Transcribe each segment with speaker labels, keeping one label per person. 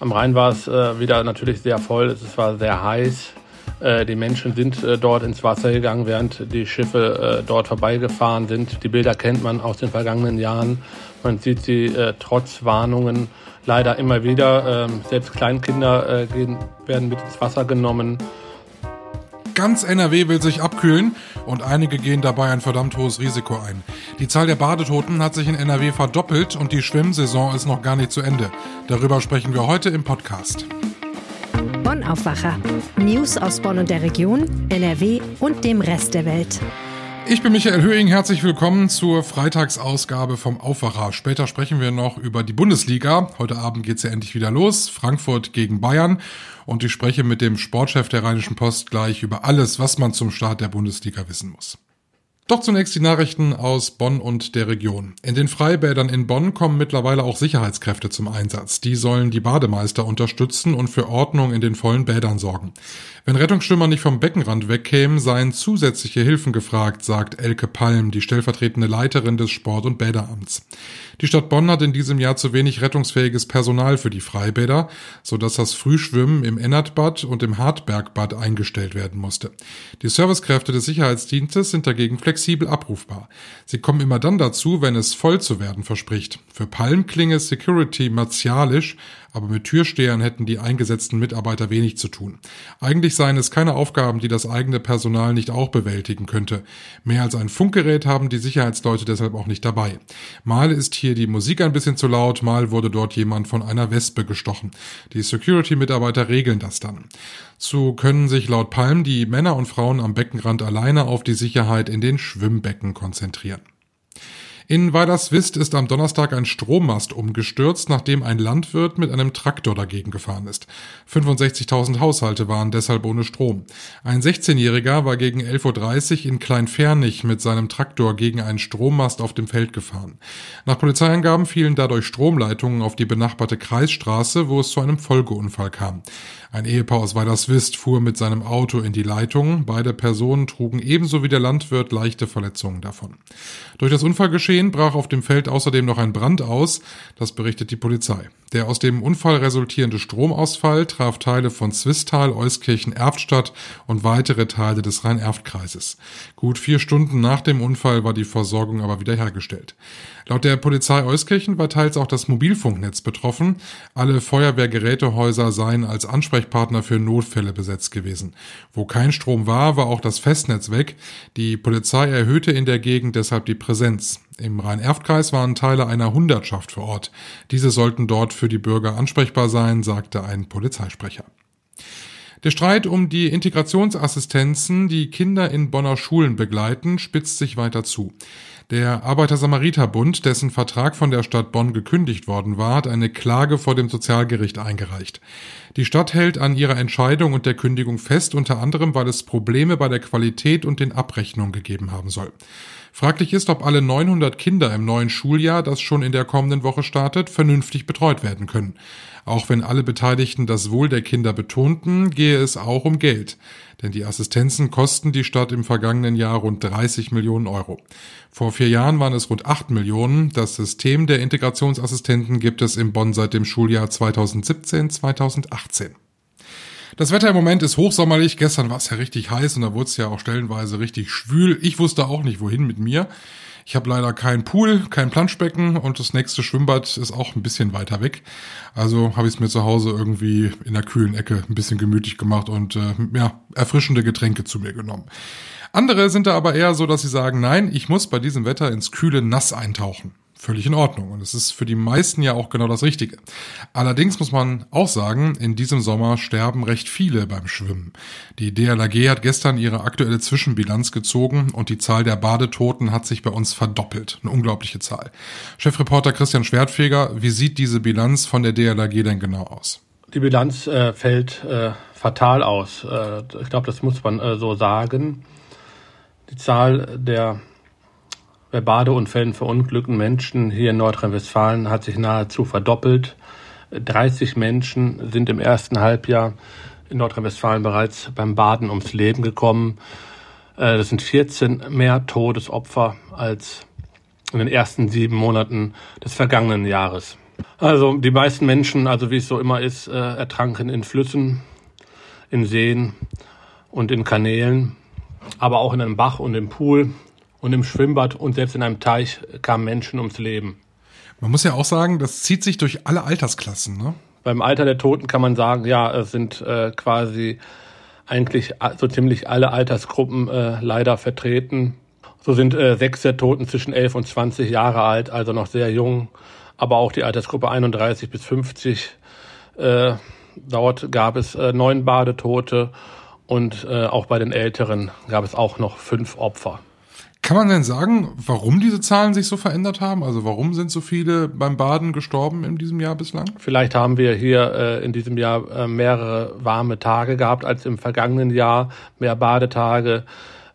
Speaker 1: Am Rhein war es äh, wieder natürlich sehr voll, es war sehr heiß. Äh, die Menschen sind äh, dort ins Wasser gegangen, während die Schiffe äh, dort vorbeigefahren sind. Die Bilder kennt man aus den vergangenen Jahren. Man sieht sie äh, trotz Warnungen leider immer wieder. Ähm, selbst Kleinkinder gehen, werden mit ins Wasser genommen.
Speaker 2: Ganz NRW will sich abkühlen und einige gehen dabei ein verdammt hohes Risiko ein. Die Zahl der Badetoten hat sich in NRW verdoppelt und die Schwimmsaison ist noch gar nicht zu Ende. Darüber sprechen wir heute im Podcast.
Speaker 3: Bonn Aufwacher. News aus Bonn und der Region, NRW und dem Rest der Welt.
Speaker 2: Ich bin Michael Höhing, herzlich willkommen zur Freitagsausgabe vom Aufwacher. Später sprechen wir noch über die Bundesliga. Heute Abend geht's ja endlich wieder los. Frankfurt gegen Bayern und ich spreche mit dem Sportchef der Rheinischen Post gleich über alles, was man zum Start der Bundesliga wissen muss. Doch zunächst die Nachrichten aus Bonn und der Region. In den Freibädern in Bonn kommen mittlerweile auch Sicherheitskräfte zum Einsatz. Die sollen die Bademeister unterstützen und für Ordnung in den vollen Bädern sorgen. Wenn Rettungsschwimmer nicht vom Beckenrand wegkämen, seien zusätzliche Hilfen gefragt, sagt Elke Palm, die stellvertretende Leiterin des Sport- und Bäderamts. Die Stadt Bonn hat in diesem Jahr zu wenig rettungsfähiges Personal für die Freibäder, so dass das Frühschwimmen im Ennertbad und im Hartbergbad eingestellt werden musste. Die Servicekräfte des Sicherheitsdienstes sind dagegen flexibel abrufbar. Sie kommen immer dann dazu, wenn es voll zu werden verspricht. Für Palm klinge Security martialisch, aber mit Türstehern hätten die eingesetzten Mitarbeiter wenig zu tun. Eigentlich seien es keine Aufgaben, die das eigene Personal nicht auch bewältigen könnte. Mehr als ein Funkgerät haben die Sicherheitsleute deshalb auch nicht dabei. Mal ist hier die Musik ein bisschen zu laut, mal wurde dort jemand von einer Wespe gestochen. Die Security-Mitarbeiter regeln das dann. So können sich laut Palm die Männer und Frauen am Beckenrand alleine auf die Sicherheit in den Schwimmbecken konzentrieren. In Weilerswist ist am Donnerstag ein Strommast umgestürzt, nachdem ein Landwirt mit einem Traktor dagegen gefahren ist. 65.000 Haushalte waren deshalb ohne Strom. Ein 16-Jähriger war gegen 11.30 Uhr in Kleinfernich mit seinem Traktor gegen einen Strommast auf dem Feld gefahren. Nach Polizeiangaben fielen dadurch Stromleitungen auf die benachbarte Kreisstraße, wo es zu einem Folgeunfall kam. Ein Ehepaar aus Weilerswist fuhr mit seinem Auto in die Leitung. Beide Personen trugen ebenso wie der Landwirt leichte Verletzungen davon. Durch das Unfallgeschehen brach auf dem Feld außerdem noch ein Brand aus. Das berichtet die Polizei. Der aus dem Unfall resultierende Stromausfall traf Teile von Zwistal, Euskirchen, Erftstadt und weitere Teile des Rhein-Erft-Kreises. Gut vier Stunden nach dem Unfall war die Versorgung aber wiederhergestellt. Laut der Polizei Euskirchen war teils auch das Mobilfunknetz betroffen. Alle Feuerwehrgerätehäuser seien als Ansprechpartner für Notfälle besetzt gewesen. Wo kein Strom war, war auch das Festnetz weg. Die Polizei erhöhte in der Gegend deshalb die Präsenz. Im Rhein-Erft-Kreis waren Teile einer Hundertschaft vor Ort. Diese sollten dort für die Bürger ansprechbar sein, sagte ein Polizeisprecher. Der Streit um die Integrationsassistenzen, die Kinder in Bonner Schulen begleiten, spitzt sich weiter zu. Der Arbeiter-Samariter-Bund, dessen Vertrag von der Stadt Bonn gekündigt worden war, hat eine Klage vor dem Sozialgericht eingereicht. Die Stadt hält an ihrer Entscheidung und der Kündigung fest, unter anderem, weil es Probleme bei der Qualität und den Abrechnungen gegeben haben soll. Fraglich ist, ob alle 900 Kinder im neuen Schuljahr, das schon in der kommenden Woche startet, vernünftig betreut werden können. Auch wenn alle Beteiligten das Wohl der Kinder betonten, gehe es auch um Geld. Denn die Assistenzen kosten die Stadt im vergangenen Jahr rund 30 Millionen Euro. Vor vier Jahren waren es rund 8 Millionen. Das System der Integrationsassistenten gibt es in Bonn seit dem Schuljahr 2017-2018. Das Wetter im Moment ist hochsommerlich. Gestern war es ja richtig heiß und da wurde es ja auch stellenweise richtig schwül. Ich wusste auch nicht, wohin mit mir. Ich habe leider keinen Pool, kein Planschbecken und das nächste Schwimmbad ist auch ein bisschen weiter weg. Also habe ich es mir zu Hause irgendwie in der kühlen Ecke ein bisschen gemütlich gemacht und äh, ja, erfrischende Getränke zu mir genommen. Andere sind da aber eher so, dass sie sagen, nein, ich muss bei diesem Wetter ins kühle Nass eintauchen völlig in Ordnung. Und es ist für die meisten ja auch genau das Richtige. Allerdings muss man auch sagen, in diesem Sommer sterben recht viele beim Schwimmen. Die DLAG hat gestern ihre aktuelle Zwischenbilanz gezogen und die Zahl der Badetoten hat sich bei uns verdoppelt. Eine unglaubliche Zahl. Chefreporter Christian Schwertfeger, wie sieht diese Bilanz von der DLAG denn genau aus?
Speaker 1: Die Bilanz äh, fällt äh, fatal aus. Äh, ich glaube, das muss man äh, so sagen. Die Zahl der bei Badeunfällen verunglückten Menschen hier in Nordrhein-Westfalen hat sich nahezu verdoppelt. 30 Menschen sind im ersten Halbjahr in Nordrhein-Westfalen bereits beim Baden ums Leben gekommen. Äh, das sind 14 mehr Todesopfer als in den ersten sieben Monaten des vergangenen Jahres. Also die meisten Menschen, also wie es so immer ist, äh, ertranken in Flüssen, in Seen und in Kanälen, aber auch in einem Bach und im Pool und im Schwimmbad und selbst in einem Teich kamen Menschen ums Leben.
Speaker 2: Man muss ja auch sagen, das zieht sich durch alle Altersklassen, ne?
Speaker 1: Beim Alter der Toten kann man sagen, ja, es sind äh, quasi eigentlich so ziemlich alle Altersgruppen äh, leider vertreten. So sind äh, sechs der Toten zwischen 11 und 20 Jahre alt, also noch sehr jung. Aber auch die Altersgruppe 31 bis 50. Äh, dort gab es äh, neun Badetote und äh, auch bei den Älteren gab es auch noch fünf Opfer.
Speaker 2: Kann man denn sagen, warum diese Zahlen sich so verändert haben? Also warum sind so viele beim Baden gestorben in diesem Jahr bislang?
Speaker 1: Vielleicht haben wir hier äh, in diesem Jahr äh, mehrere warme Tage gehabt als im vergangenen Jahr, mehr Badetage.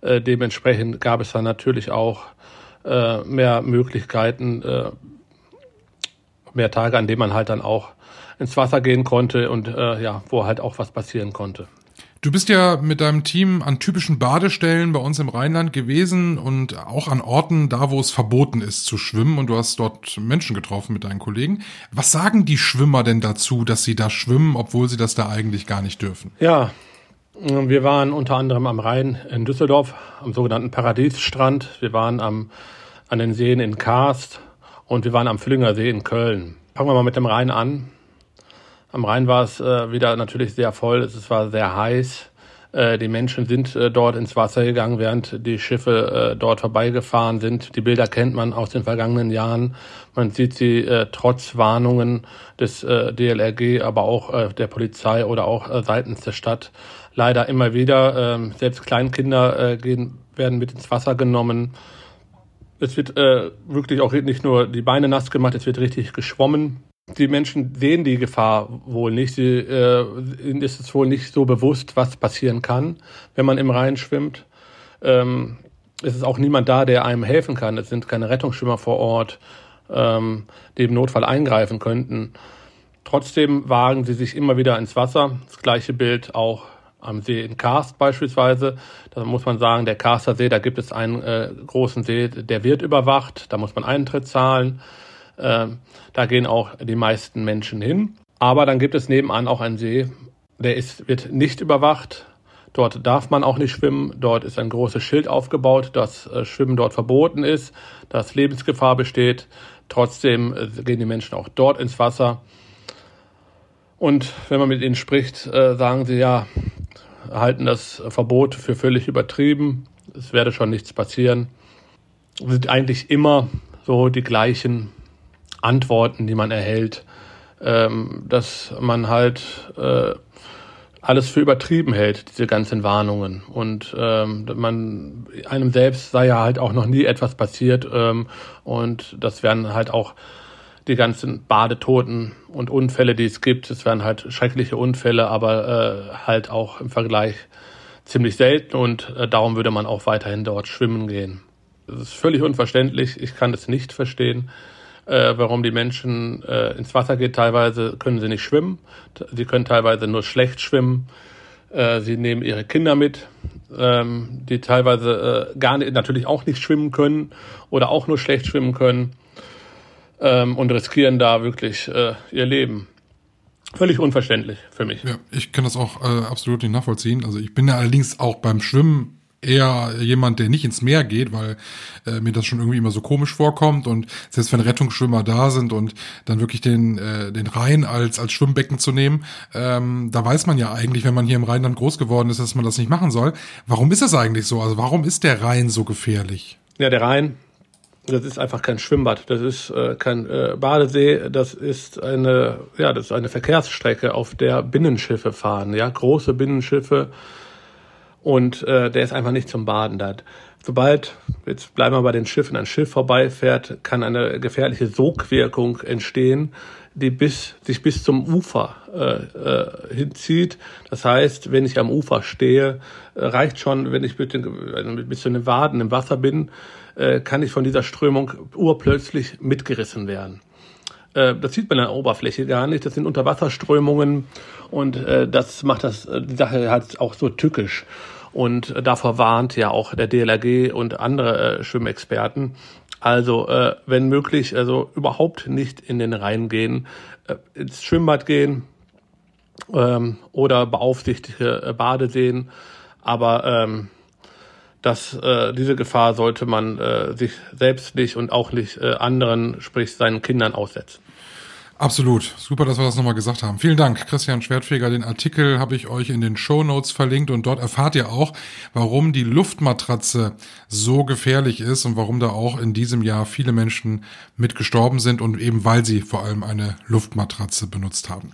Speaker 1: Äh, dementsprechend gab es dann natürlich auch äh, mehr Möglichkeiten, äh, mehr Tage, an denen man halt dann auch ins Wasser gehen konnte und äh, ja, wo halt auch was passieren konnte.
Speaker 2: Du bist ja mit deinem Team an typischen Badestellen bei uns im Rheinland gewesen und auch an Orten, da wo es verboten ist zu schwimmen und du hast dort Menschen getroffen mit deinen Kollegen. Was sagen die Schwimmer denn dazu, dass sie da schwimmen, obwohl sie das da eigentlich gar nicht dürfen?
Speaker 1: Ja, wir waren unter anderem am Rhein in Düsseldorf, am sogenannten Paradiesstrand. Wir waren am, an den Seen in Karst und wir waren am Füllinger See in Köln. Fangen wir mal mit dem Rhein an. Am Rhein war es äh, wieder natürlich sehr voll, es war sehr heiß. Äh, die Menschen sind äh, dort ins Wasser gegangen, während die Schiffe äh, dort vorbeigefahren sind. Die Bilder kennt man aus den vergangenen Jahren. Man sieht sie äh, trotz Warnungen des äh, DLRG, aber auch der Polizei oder auch seitens der Stadt leider immer wieder. Äh, selbst Kleinkinder gehen, werden mit ins Wasser genommen. Es wird wirklich auch nicht nur die Beine nass gemacht, es wird richtig geschwommen die Menschen sehen die Gefahr wohl nicht. Sie, äh, ist es wohl nicht so bewusst, was passieren kann, wenn man im Rhein schwimmt. Ähm, es ist auch niemand da, der einem helfen kann. Es sind keine Rettungsschwimmer vor Ort, ähm, die im Notfall eingreifen könnten. Trotzdem wagen sie sich immer wieder ins Wasser. Das gleiche Bild auch am See in Karst beispielsweise. Da muss man sagen, der Karster See, da gibt es einen äh, großen See, der wird überwacht. Da muss man Eintritt zahlen. Ähm, da gehen auch die meisten Menschen hin. Aber dann gibt es nebenan auch einen See, der ist, wird nicht überwacht. Dort darf man auch nicht schwimmen. Dort ist ein großes Schild aufgebaut, dass äh, Schwimmen dort verboten ist, dass Lebensgefahr besteht. Trotzdem äh, gehen die Menschen auch dort ins Wasser. Und wenn man mit ihnen spricht, äh, sagen sie ja, halten das Verbot für völlig übertrieben. Es werde schon nichts passieren. Es sind eigentlich immer so die gleichen Antworten, die man erhält, ähm, dass man halt äh, alles für übertrieben hält, diese ganzen Warnungen. Und ähm, man einem selbst sei ja halt auch noch nie etwas passiert. Ähm, und das wären halt auch die ganzen Badetoten und Unfälle, die es gibt. Es wären halt schreckliche Unfälle, aber äh, halt auch im Vergleich ziemlich selten und äh, darum würde man auch weiterhin dort schwimmen gehen. Das ist völlig unverständlich. Ich kann es nicht verstehen äh, warum die Menschen äh, ins Wasser gehen. Teilweise können sie nicht schwimmen, sie können teilweise nur schlecht schwimmen. Äh, sie nehmen ihre Kinder mit, ähm, die teilweise äh, gar nicht, natürlich auch nicht schwimmen können oder auch nur schlecht schwimmen können ähm, und riskieren da wirklich äh, ihr Leben. Völlig unverständlich für mich.
Speaker 2: Ja, ich kann das auch äh, absolut nicht nachvollziehen. Also ich bin ja allerdings auch beim Schwimmen eher jemand, der nicht ins Meer geht, weil äh, mir das schon irgendwie immer so komisch vorkommt und selbst wenn Rettungsschwimmer da sind und dann wirklich den äh, den Rhein als als Schwimmbecken zu nehmen, ähm, da weiß man ja eigentlich, wenn man hier im Rheinland groß geworden ist, dass man das nicht machen soll. Warum ist das eigentlich so? Also warum ist der Rhein so gefährlich?
Speaker 1: Ja, der Rhein, das ist einfach kein Schwimmbad, das ist äh, kein äh, Badesee, das ist eine ja, das ist eine Verkehrsstrecke, auf der Binnenschiffe fahren, ja, große Binnenschiffe und äh, der ist einfach nicht zum Baden da. Sobald, jetzt bleiben wir bei den Schiffen, ein Schiff vorbeifährt, kann eine gefährliche Sogwirkung entstehen, die bis, sich bis zum Ufer äh, äh, hinzieht. Das heißt, wenn ich am Ufer stehe, äh, reicht schon, wenn ich mit den, bis zu den Waden im Wasser bin, äh, kann ich von dieser Strömung urplötzlich mitgerissen werden. Äh, das sieht man an der Oberfläche gar nicht. Das sind Unterwasserströmungen und äh, das macht das äh, die Sache halt auch so tückisch. Und davor warnt ja auch der DLRG und andere äh, Schwimmexperten. Also, äh, wenn möglich, also überhaupt nicht in den Rhein gehen, äh, ins Schwimmbad gehen ähm, oder beaufsichtigte äh, Badeseen. Aber ähm, dass äh, diese Gefahr sollte man äh, sich selbst nicht und auch nicht äh, anderen, sprich seinen Kindern aussetzen.
Speaker 2: Absolut. Super, dass wir das nochmal gesagt haben. Vielen Dank, Christian Schwertfeger. Den Artikel habe ich euch in den Show Notes verlinkt und dort erfahrt ihr auch, warum die Luftmatratze so gefährlich ist und warum da auch in diesem Jahr viele Menschen mit gestorben sind und eben weil sie vor allem eine Luftmatratze benutzt haben.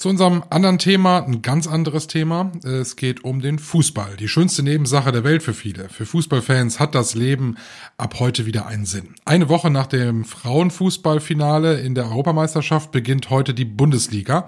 Speaker 2: Zu unserem anderen Thema, ein ganz anderes Thema. Es geht um den Fußball. Die schönste Nebensache der Welt für viele. Für Fußballfans hat das Leben ab heute wieder einen Sinn. Eine Woche nach dem Frauenfußballfinale in der Europameisterschaft beginnt heute die Bundesliga.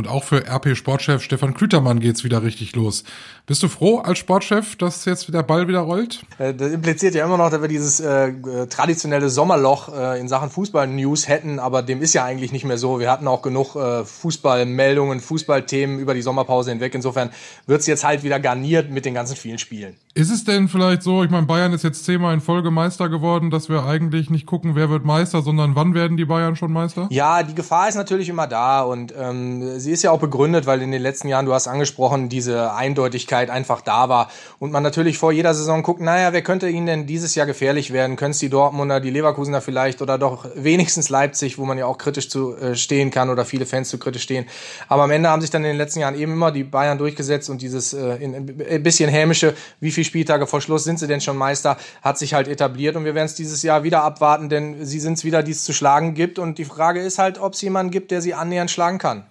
Speaker 2: Und auch für RP Sportchef Stefan Klütermann geht's wieder richtig los. Bist du froh als Sportchef, dass jetzt der Ball wieder rollt?
Speaker 4: Äh, das impliziert ja immer noch, dass wir dieses äh, traditionelle Sommerloch äh, in Sachen Fußball-News hätten, aber dem ist ja eigentlich nicht mehr so. Wir hatten auch genug äh, Fußballmeldungen, Fußballthemen über die Sommerpause hinweg. Insofern wird's jetzt halt wieder garniert mit den ganzen vielen Spielen.
Speaker 2: Ist es denn vielleicht so, ich meine, Bayern ist jetzt zehnmal in Folge Meister geworden, dass wir eigentlich nicht gucken, wer wird Meister, sondern wann werden die Bayern schon Meister?
Speaker 4: Ja, die Gefahr ist natürlich immer da und ähm, sie ist ja auch begründet, weil in den letzten Jahren, du hast angesprochen, diese Eindeutigkeit einfach da war und man natürlich vor jeder Saison guckt, naja, wer könnte ihnen denn dieses Jahr gefährlich werden? Können es die Dortmunder, die Leverkusener vielleicht oder doch wenigstens Leipzig, wo man ja auch kritisch zu äh, stehen kann oder viele Fans zu kritisch stehen. Aber am Ende haben sich dann in den letzten Jahren eben immer die Bayern durchgesetzt und dieses äh, in, ein bisschen hämische, wie viele Spieltage vor Schluss sind sie denn schon Meister, hat sich halt etabliert und wir werden es dieses Jahr wieder abwarten, denn sie sind es wieder, die es zu schlagen gibt und die Frage ist halt, ob es jemanden gibt, der sie annähernd schlagen kann.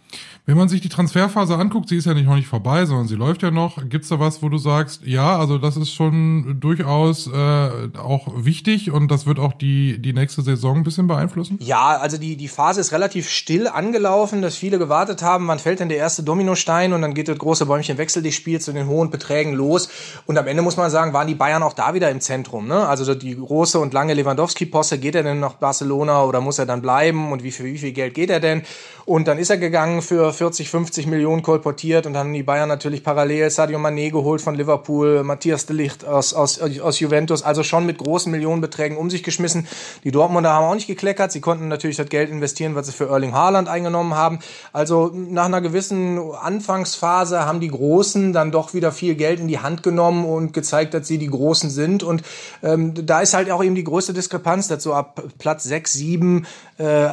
Speaker 2: Wenn man sich die Transferphase anguckt, sie ist ja nicht noch nicht vorbei, sondern sie läuft ja noch. Gibt's da was, wo du sagst, ja, also das ist schon durchaus äh, auch wichtig und das wird auch die die nächste Saison ein bisschen beeinflussen?
Speaker 4: Ja, also die die Phase ist relativ still angelaufen, dass viele gewartet haben, wann fällt denn der erste Dominostein und dann geht das große Bäumchen Wechsel dich Spiel zu den hohen Beträgen los und am Ende muss man sagen, waren die Bayern auch da wieder im Zentrum, ne? Also die große und lange Lewandowski Posse, geht er denn nach Barcelona oder muss er dann bleiben und wie viel wie viel Geld geht er denn? Und dann ist er gegangen für 40, 50 Millionen kolportiert und dann haben die Bayern natürlich parallel Sadio Mané geholt von Liverpool, Matthias de Ligt aus, aus, aus Juventus, also schon mit großen Millionenbeträgen um sich geschmissen. Die Dortmunder haben auch nicht gekleckert, sie konnten natürlich das Geld investieren, was sie für Erling Haaland eingenommen haben. Also nach einer gewissen Anfangsphase haben die Großen dann doch wieder viel Geld in die Hand genommen und gezeigt, dass sie die Großen sind und ähm, da ist halt auch eben die größte Diskrepanz dazu ab Platz 6, 7 äh,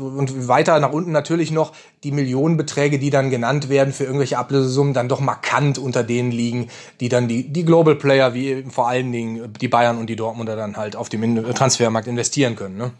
Speaker 4: und weiter nach unten natürlich noch die Millionenbeträge, die dann genannt werden für irgendwelche Ablösesummen, dann doch markant unter denen liegen, die dann die, die Global Player, wie vor allen Dingen die Bayern und die Dortmunder dann halt auf dem Transfermarkt investieren können. Ne?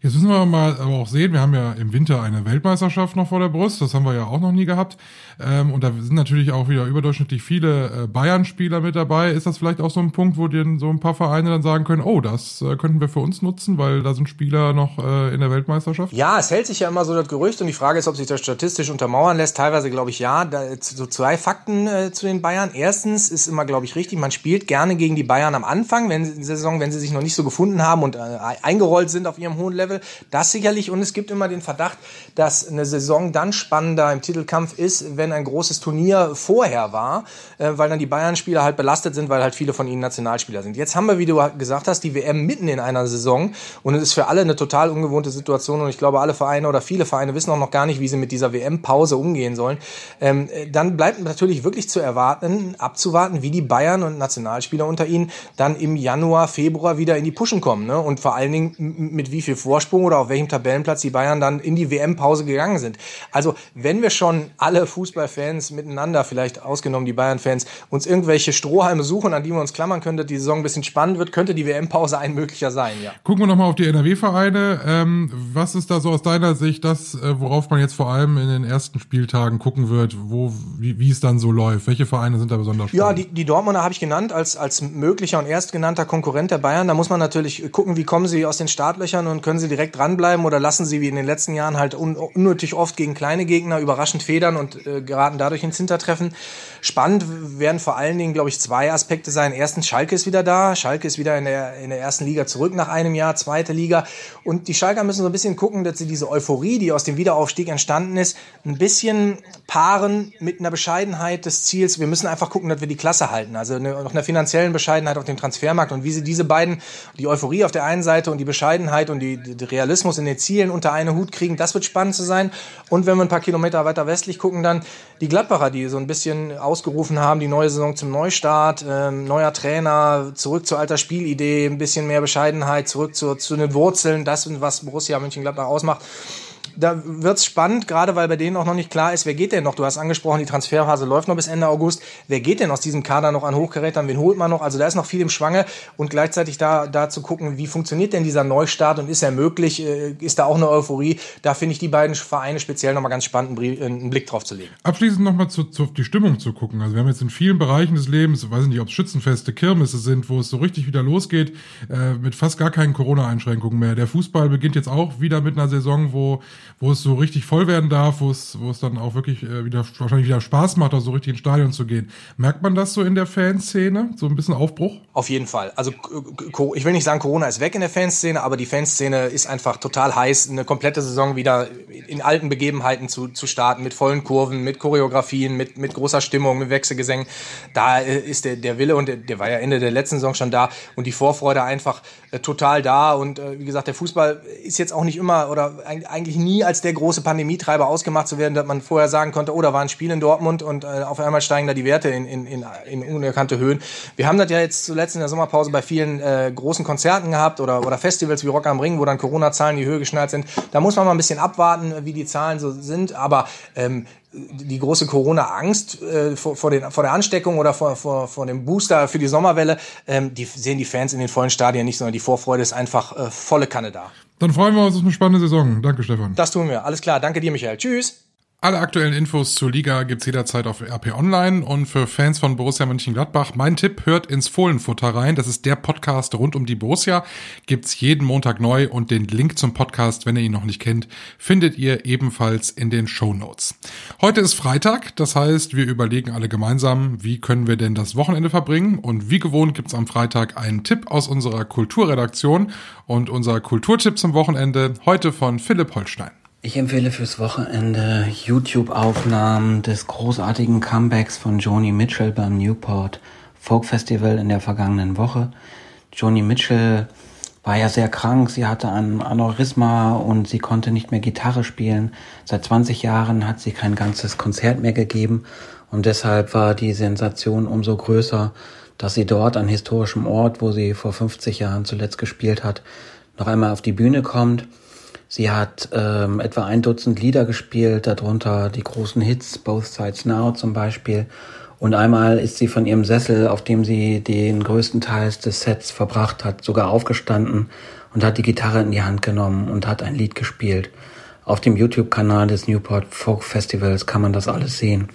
Speaker 2: Jetzt müssen wir mal aber auch sehen, wir haben ja im Winter eine Weltmeisterschaft noch vor der Brust, das haben wir ja auch noch nie gehabt. Ähm, und da sind natürlich auch wieder überdurchschnittlich viele äh, Bayern-Spieler mit dabei. Ist das vielleicht auch so ein Punkt, wo dir so ein paar Vereine dann sagen können, oh, das äh, könnten wir für uns nutzen, weil da sind Spieler noch äh, in der Weltmeisterschaft?
Speaker 4: Ja, es hält sich ja immer so das Gerücht und die Frage ist, ob sich das statistisch untermauern lässt. Teilweise glaube ich ja. Da, so zwei Fakten äh, zu den Bayern. Erstens ist immer, glaube ich, richtig, man spielt gerne gegen die Bayern am Anfang, wenn sie, Saison, wenn sie sich noch nicht so gefunden haben und äh, eingerollt sind auf ihrem hohen Level. Das sicherlich. Und es gibt immer den Verdacht, dass eine Saison dann spannender im Titelkampf ist, wenn ein großes Turnier vorher war, äh, weil dann die Bayern-Spieler halt belastet sind, weil halt viele von ihnen Nationalspieler sind. Jetzt haben wir, wie du gesagt hast, die WM mitten in einer Saison und es ist für alle eine total ungewohnte Situation und ich glaube, alle Vereine oder viele Vereine wissen auch noch gar nicht, wie sie mit dieser WM-Pause umgehen sollen. Ähm, dann bleibt natürlich wirklich zu erwarten, abzuwarten, wie die Bayern und Nationalspieler unter ihnen dann im Januar, Februar wieder in die Puschen kommen ne? und vor allen Dingen mit wie viel Vorsprung oder auf welchem Tabellenplatz die Bayern dann in die WM-Pause gegangen sind. Also wenn wir schon alle Fußballfans miteinander, vielleicht ausgenommen die Bayern-Fans, uns irgendwelche Strohhalme suchen, an die wir uns klammern können, dass die Saison ein bisschen spannend wird, könnte die WM-Pause ein möglicher sein, ja.
Speaker 2: Gucken wir nochmal auf die NRW-Vereine. Ähm, was ist da so aus deiner Sicht das, äh, worauf man jetzt vor allem in den ersten Spieltagen gucken wird, wo, wie, wie es dann so läuft? Welche Vereine sind da besonders
Speaker 4: spannend? Ja, die, die Dortmunder habe ich genannt als, als möglicher und erstgenannter Konkurrent der Bayern. Da muss man natürlich gucken, wie kommen sie aus den Startlöchern und können sie direkt dranbleiben oder lassen sie wie in den letzten Jahren halt un unnötig oft gegen kleine Gegner überraschend federn und äh, geraten dadurch ins Hintertreffen. Spannend werden vor allen Dingen, glaube ich, zwei Aspekte sein. Erstens, Schalke ist wieder da. Schalke ist wieder in der, in der ersten Liga zurück nach einem Jahr, zweite Liga. Und die Schalker müssen so ein bisschen gucken, dass sie diese Euphorie, die aus dem Wiederaufstieg entstanden ist, ein bisschen paaren mit einer Bescheidenheit des Ziels. Wir müssen einfach gucken, dass wir die Klasse halten. Also noch einer finanziellen Bescheidenheit auf dem Transfermarkt und wie sie diese beiden, die Euphorie auf der einen Seite und die Bescheidenheit und die, die Realismus in den Zielen unter einen Hut kriegen, das wird spannend zu sein. Und wenn wir ein paar Kilometer weiter westlich gucken, dann die Gladbacher, die so ein bisschen ausgerufen haben, die neue Saison zum Neustart, ähm, neuer Trainer, zurück zur alter Spielidee, ein bisschen mehr Bescheidenheit, zurück zu, zu den Wurzeln, das, was Borussia Mönchengladbach ausmacht da wird's spannend, gerade weil bei denen auch noch nicht klar ist, wer geht denn noch? Du hast angesprochen, die Transferphase läuft noch bis Ende August. Wer geht denn aus diesem Kader noch an Hochgerätern? Wen holt man noch? Also da ist noch viel im Schwange und gleichzeitig da, da zu gucken, wie funktioniert denn dieser Neustart und ist er möglich? Äh, ist da auch eine Euphorie? Da finde ich die beiden Vereine speziell nochmal ganz spannend, einen Blick drauf zu legen.
Speaker 2: Abschließend nochmal zu, zu die Stimmung zu gucken. Also wir haben jetzt in vielen Bereichen des Lebens, weiß nicht, ob es Schützenfeste, Kirmesse sind, wo es so richtig wieder losgeht, äh, mit fast gar keinen Corona-Einschränkungen mehr. Der Fußball beginnt jetzt auch wieder mit einer Saison, wo, wo es so richtig voll werden darf, wo es, wo es dann auch wirklich äh, wieder wahrscheinlich wieder Spaß macht, da so richtig ins Stadion zu gehen. Merkt man das so in der Fanszene? So ein bisschen Aufbruch?
Speaker 4: Auf jeden Fall. Also ich will nicht sagen, Corona ist weg in der Fanszene, aber die Fanszene ist einfach total heiß, eine komplette Saison wieder in alten Begebenheiten zu, zu starten, mit vollen Kurven, mit Choreografien, mit, mit großer Stimmung, mit Wechselgesängen. Da äh, ist der, der Wille und der, der war ja Ende der letzten Saison schon da und die Vorfreude einfach äh, total da. Und äh, wie gesagt, der Fußball ist jetzt auch nicht immer oder eigentlich nie als der große Pandemietreiber ausgemacht zu werden, dass man vorher sagen konnte, oh, da war ein Spiel in Dortmund und äh, auf einmal steigen da die Werte in, in, in, in unerkannte Höhen. Wir haben das ja jetzt zuletzt in der Sommerpause bei vielen äh, großen Konzerten gehabt oder, oder Festivals wie Rock am Ring, wo dann Corona-Zahlen die Höhe geschnallt sind. Da muss man mal ein bisschen abwarten, wie die Zahlen so sind. Aber ähm, die große Corona-Angst äh, vor, vor, vor der Ansteckung oder vor, vor, vor dem Booster für die Sommerwelle, ähm, die sehen die Fans in den vollen Stadien nicht, sondern die Vorfreude ist einfach äh, volle Kanne da.
Speaker 2: Dann freuen wir uns auf eine spannende Saison. Danke, Stefan.
Speaker 4: Das tun wir. Alles klar. Danke dir, Michael. Tschüss.
Speaker 2: Alle aktuellen Infos zur Liga gibt's jederzeit auf RP Online und für Fans von Borussia Mönchengladbach, mein Tipp, hört ins Fohlenfutter rein. Das ist der Podcast rund um die Borussia. Gibt's jeden Montag neu und den Link zum Podcast, wenn ihr ihn noch nicht kennt, findet ihr ebenfalls in den Show Notes. Heute ist Freitag, das heißt, wir überlegen alle gemeinsam, wie können wir denn das Wochenende verbringen und wie gewohnt gibt's am Freitag einen Tipp aus unserer Kulturredaktion und unser Kulturtipp zum Wochenende heute von Philipp Holstein.
Speaker 5: Ich empfehle fürs Wochenende YouTube-Aufnahmen des großartigen Comebacks von Joni Mitchell beim Newport Folk Festival in der vergangenen Woche. Joni Mitchell war ja sehr krank, sie hatte ein Aneurysma und sie konnte nicht mehr Gitarre spielen. Seit 20 Jahren hat sie kein ganzes Konzert mehr gegeben und deshalb war die Sensation umso größer, dass sie dort an historischem Ort, wo sie vor 50 Jahren zuletzt gespielt hat, noch einmal auf die Bühne kommt Sie hat ähm, etwa ein Dutzend Lieder gespielt, darunter die großen Hits, Both Sides Now zum Beispiel. Und einmal ist sie von ihrem Sessel, auf dem sie den größten Teil des Sets verbracht hat, sogar aufgestanden und hat die Gitarre in die Hand genommen und hat ein Lied gespielt. Auf dem YouTube-Kanal des Newport Folk Festivals kann man das alles sehen.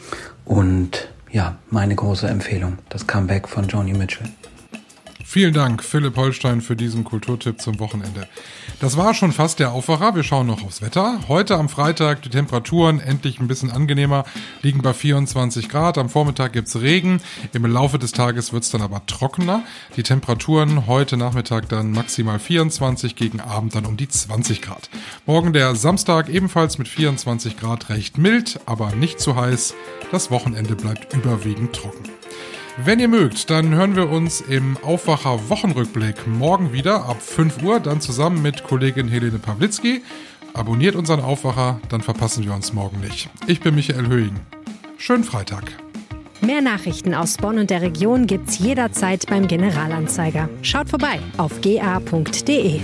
Speaker 5: Und ja, meine große Empfehlung, das Comeback von Joni Mitchell.
Speaker 2: Vielen Dank, Philipp Holstein, für diesen Kulturtipp zum Wochenende. Das war schon fast der Aufwacher. Wir schauen noch aufs Wetter. Heute am Freitag die Temperaturen endlich ein bisschen angenehmer, liegen bei 24 Grad. Am Vormittag gibt's Regen. Im Laufe des Tages wird's dann aber trockener. Die Temperaturen heute Nachmittag dann maximal 24, gegen Abend dann um die 20 Grad. Morgen der Samstag ebenfalls mit 24 Grad recht mild, aber nicht zu heiß. Das Wochenende bleibt überwiegend trocken. Wenn ihr mögt, dann hören wir uns im Aufwacher Wochenrückblick morgen wieder ab 5 Uhr, dann zusammen mit Kollegin Helene Pawlitzki. Abonniert unseren Aufwacher, dann verpassen wir uns morgen nicht. Ich bin Michael Höhing. Schönen Freitag.
Speaker 3: Mehr Nachrichten aus Bonn und der Region gibt's jederzeit beim Generalanzeiger. Schaut vorbei auf ga.de.